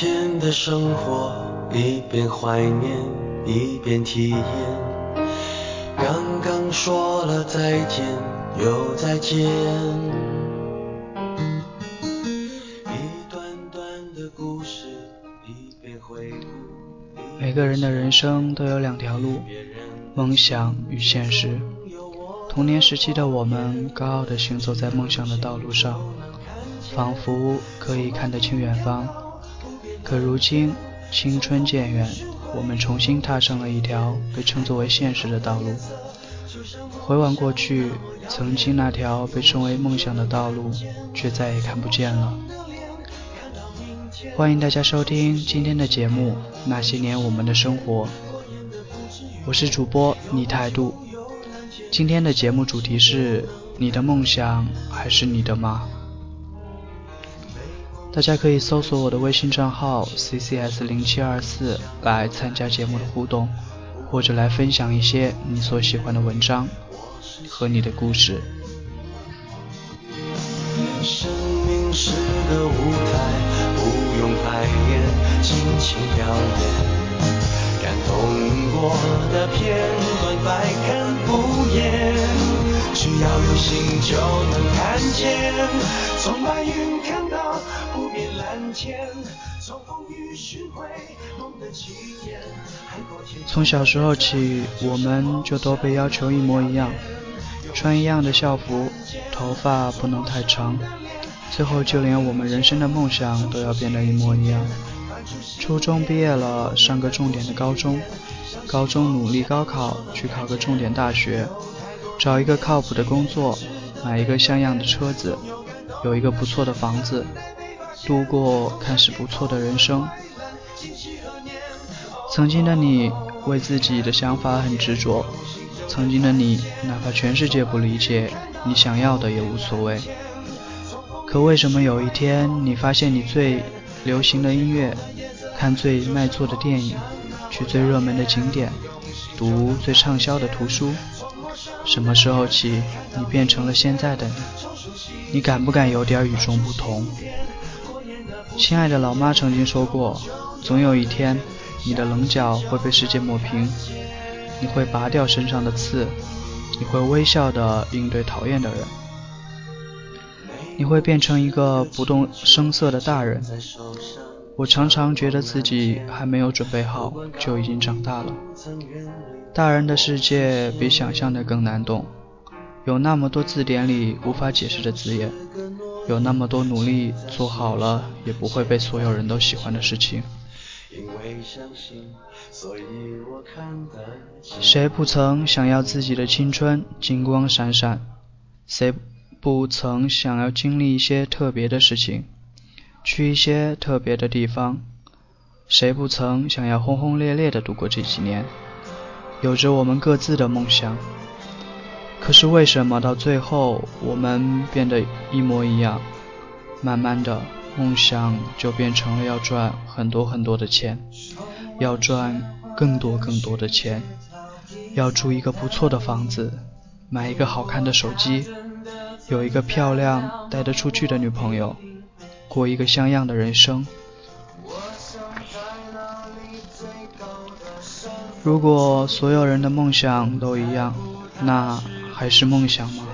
前的生活，一边怀念一边体验。刚刚说了再见，又再见。一段段的故事，一边回顾。每个人的人生都有两条路，梦想与现实。童年时期的我们，高傲地行走在梦想的道路上，仿佛可以看得清远方。可如今，青春渐远，我们重新踏上了一条被称作为现实的道路。回望过去，曾经那条被称为梦想的道路，却再也看不见了。欢迎大家收听今天的节目《那些年我们的生活》，我是主播倪态度。今天的节目主题是：你的梦想还是你的吗？大家可以搜索我的微信账号 ccs 零七二四来参加节目的互动，或者来分享一些你所喜欢的文章和你的故事。生命是个舞台，不用排练，尽情表演。感动过的片段百看不厌，只要有心就能看见。从白云看到，从。小时候起，我们就都被要求一模一样，穿一样的校服，头发不能太长，最后就连我们人生的梦想都要变得一模一样。初中毕业了，上个重点的高中；高中努力高考，去考个重点大学；找一个靠谱的工作，买一个像样的车子，有一个不错的房子，度过看似不错的人生。曾经的你为自己的想法很执着，曾经的你哪怕全世界不理解，你想要的也无所谓。可为什么有一天你发现你最流行的音乐？看最卖座的电影，去最热门的景点，读最畅销的图书。什么时候起，你变成了现在的你？你敢不敢有点与众不同？亲爱的老妈曾经说过，总有一天，你的棱角会被世界抹平，你会拔掉身上的刺，你会微笑地应对讨厌的人，你会变成一个不动声色的大人。我常常觉得自己还没有准备好，就已经长大了。大人的世界比想象的更难懂，有那么多字典里无法解释的字眼，有那么多努力做好了也不会被所有人都喜欢的事情。谁不曾想要自己的青春金光闪闪？谁不曾想要经历一些特别的事情？去一些特别的地方，谁不曾想要轰轰烈烈的度过这几年？有着我们各自的梦想，可是为什么到最后我们变得一模一样？慢慢的，梦想就变成了要赚很多很多的钱，要赚更多更多的钱，要住一个不错的房子，买一个好看的手机，有一个漂亮带得出去的女朋友。过一个像样的人生。如果所有人的梦想都一样，那还是梦想吗？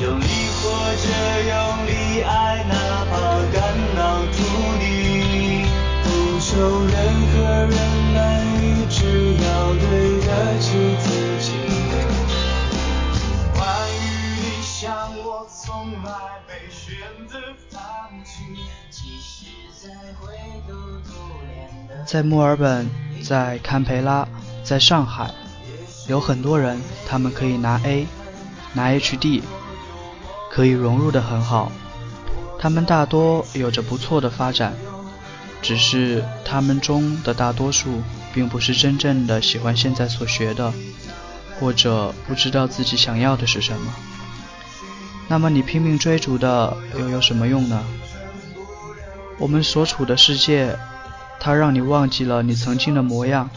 用力活着，用力爱，哪怕肝脑涂地，不求任何人满意，只要对得起自己。在墨尔本，在堪培拉，在上海，有很多人，他们可以拿 A，拿 HD，可以融入的很好。他们大多有着不错的发展，只是他们中的大多数，并不是真正的喜欢现在所学的，或者不知道自己想要的是什么。那么你拼命追逐的又有什么用呢？我们所处的世界，它让你忘记了你曾经的模样，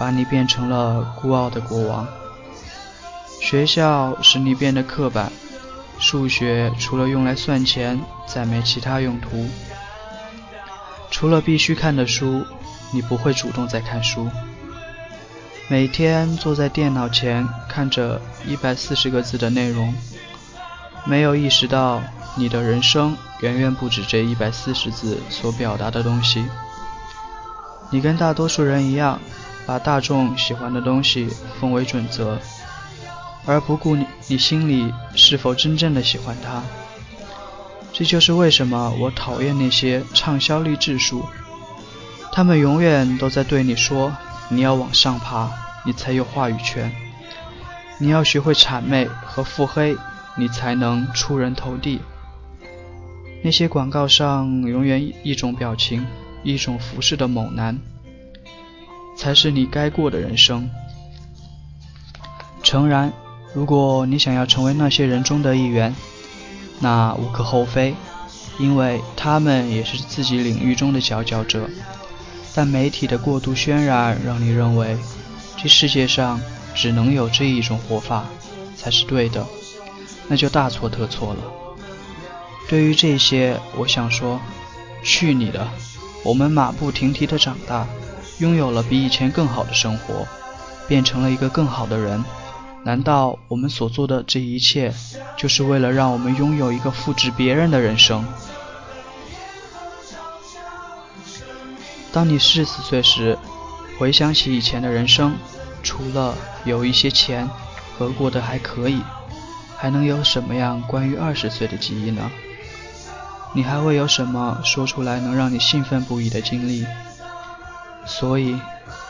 把你变成了孤傲的国王。学校使你变得刻板，数学除了用来算钱，再没其他用途。除了必须看的书，你不会主动在看书。每天坐在电脑前看着一百四十个字的内容，没有意识到你的人生远远不止这一百四十字所表达的东西。你跟大多数人一样，把大众喜欢的东西奉为准则。而不顾你你心里是否真正的喜欢它，这就是为什么我讨厌那些畅销励志书。他们永远都在对你说：“你要往上爬，你才有话语权；你要学会谄媚和腹黑，你才能出人头地。”那些广告上永远一种表情、一种服饰的猛男，才是你该过的人生。诚然。如果你想要成为那些人中的一员，那无可厚非，因为他们也是自己领域中的佼佼者。但媒体的过度渲染让你认为，这世界上只能有这一种活法才是对的，那就大错特错了。对于这些，我想说，去你的！我们马不停蹄地长大，拥有了比以前更好的生活，变成了一个更好的人。难道我们所做的这一切，就是为了让我们拥有一个复制别人的人生？当你四十岁时，回想起以前的人生，除了有一些钱和过得还可以，还能有什么样关于二十岁的记忆呢？你还会有什么说出来能让你兴奋不已的经历？所以，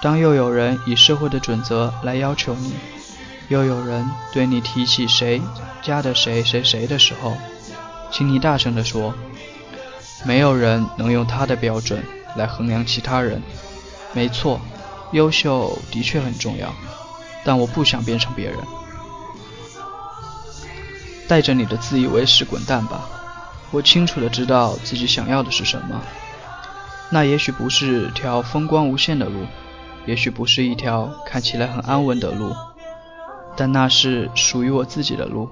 当又有人以社会的准则来要求你，又有人对你提起谁家的谁谁谁的时候，请你大声地说：“没有人能用他的标准来衡量其他人。没错，优秀的确很重要，但我不想变成别人。带着你的自以为是滚蛋吧！我清楚的知道自己想要的是什么。那也许不是条风光无限的路，也许不是一条看起来很安稳的路。”但那是属于我自己的路，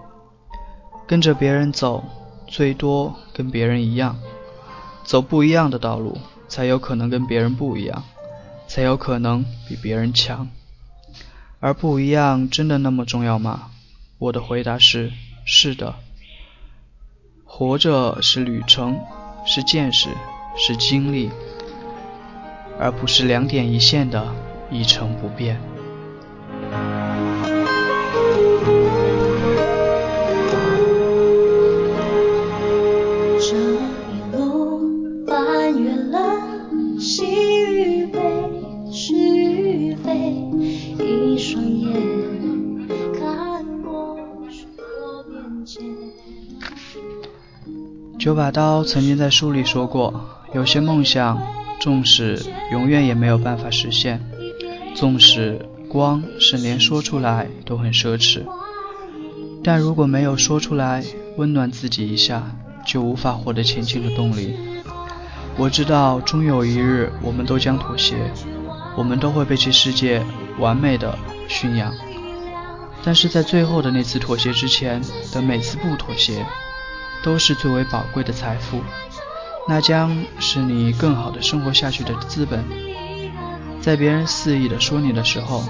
跟着别人走，最多跟别人一样，走不一样的道路，才有可能跟别人不一样，才有可能比别人强。而不一样真的那么重要吗？我的回答是：是的。活着是旅程，是见识，是经历，而不是两点一线的一成不变。九把刀曾经在书里说过，有些梦想，纵使永远也没有办法实现，纵使光是连说出来都很奢侈，但如果没有说出来，温暖自己一下，就无法获得前进的动力。我知道，终有一日，我们都将妥协，我们都会被这世界完美的驯养，但是在最后的那次妥协之前的每次不妥协。都是最为宝贵的财富，那将是你更好的生活下去的资本。在别人肆意的说你的时候，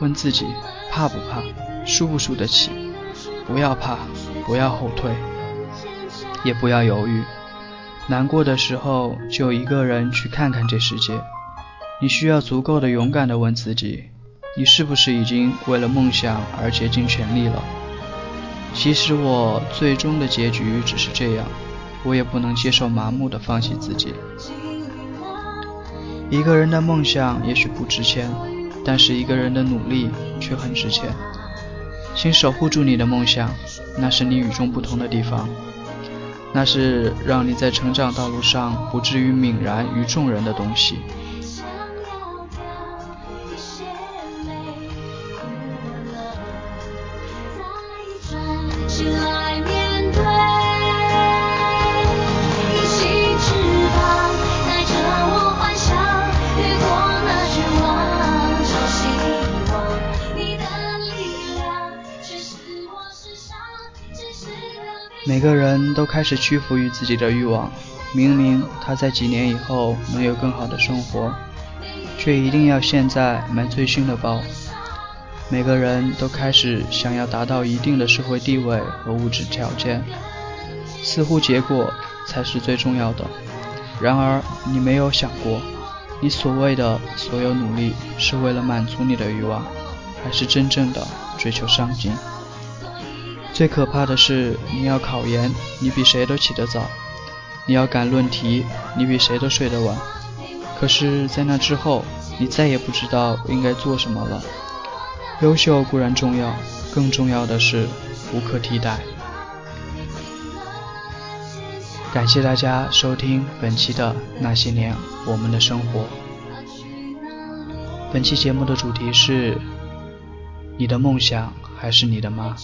问自己怕不怕，输不输得起？不要怕，不要后退，也不要犹豫。难过的时候就一个人去看看这世界。你需要足够的勇敢的问自己：你是不是已经为了梦想而竭尽全力了？其实我最终的结局只是这样，我也不能接受麻木的放弃自己。一个人的梦想也许不值钱，但是一个人的努力却很值钱。请守护住你的梦想，那是你与众不同的地方，那是让你在成长道路上不至于泯然于众人的东西。每个人都开始屈服于自己的欲望，明明他在几年以后能有更好的生活，却一定要现在买最新的包。每个人都开始想要达到一定的社会地位和物质条件，似乎结果才是最重要的。然而，你没有想过，你所谓的所有努力是为了满足你的欲望，还是真正的追求上进？最可怕的是，你要考研，你比谁都起得早；你要赶论题，你比谁都睡得晚。可是，在那之后，你再也不知道应该做什么了。优秀固然重要，更重要的是无可替代。感谢大家收听本期的那些年我们的生活。本期节目的主题是：你的梦想还是你的妈？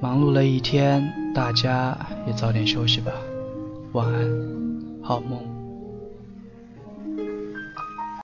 忙碌了一天，大家也早点休息吧。晚安，好梦。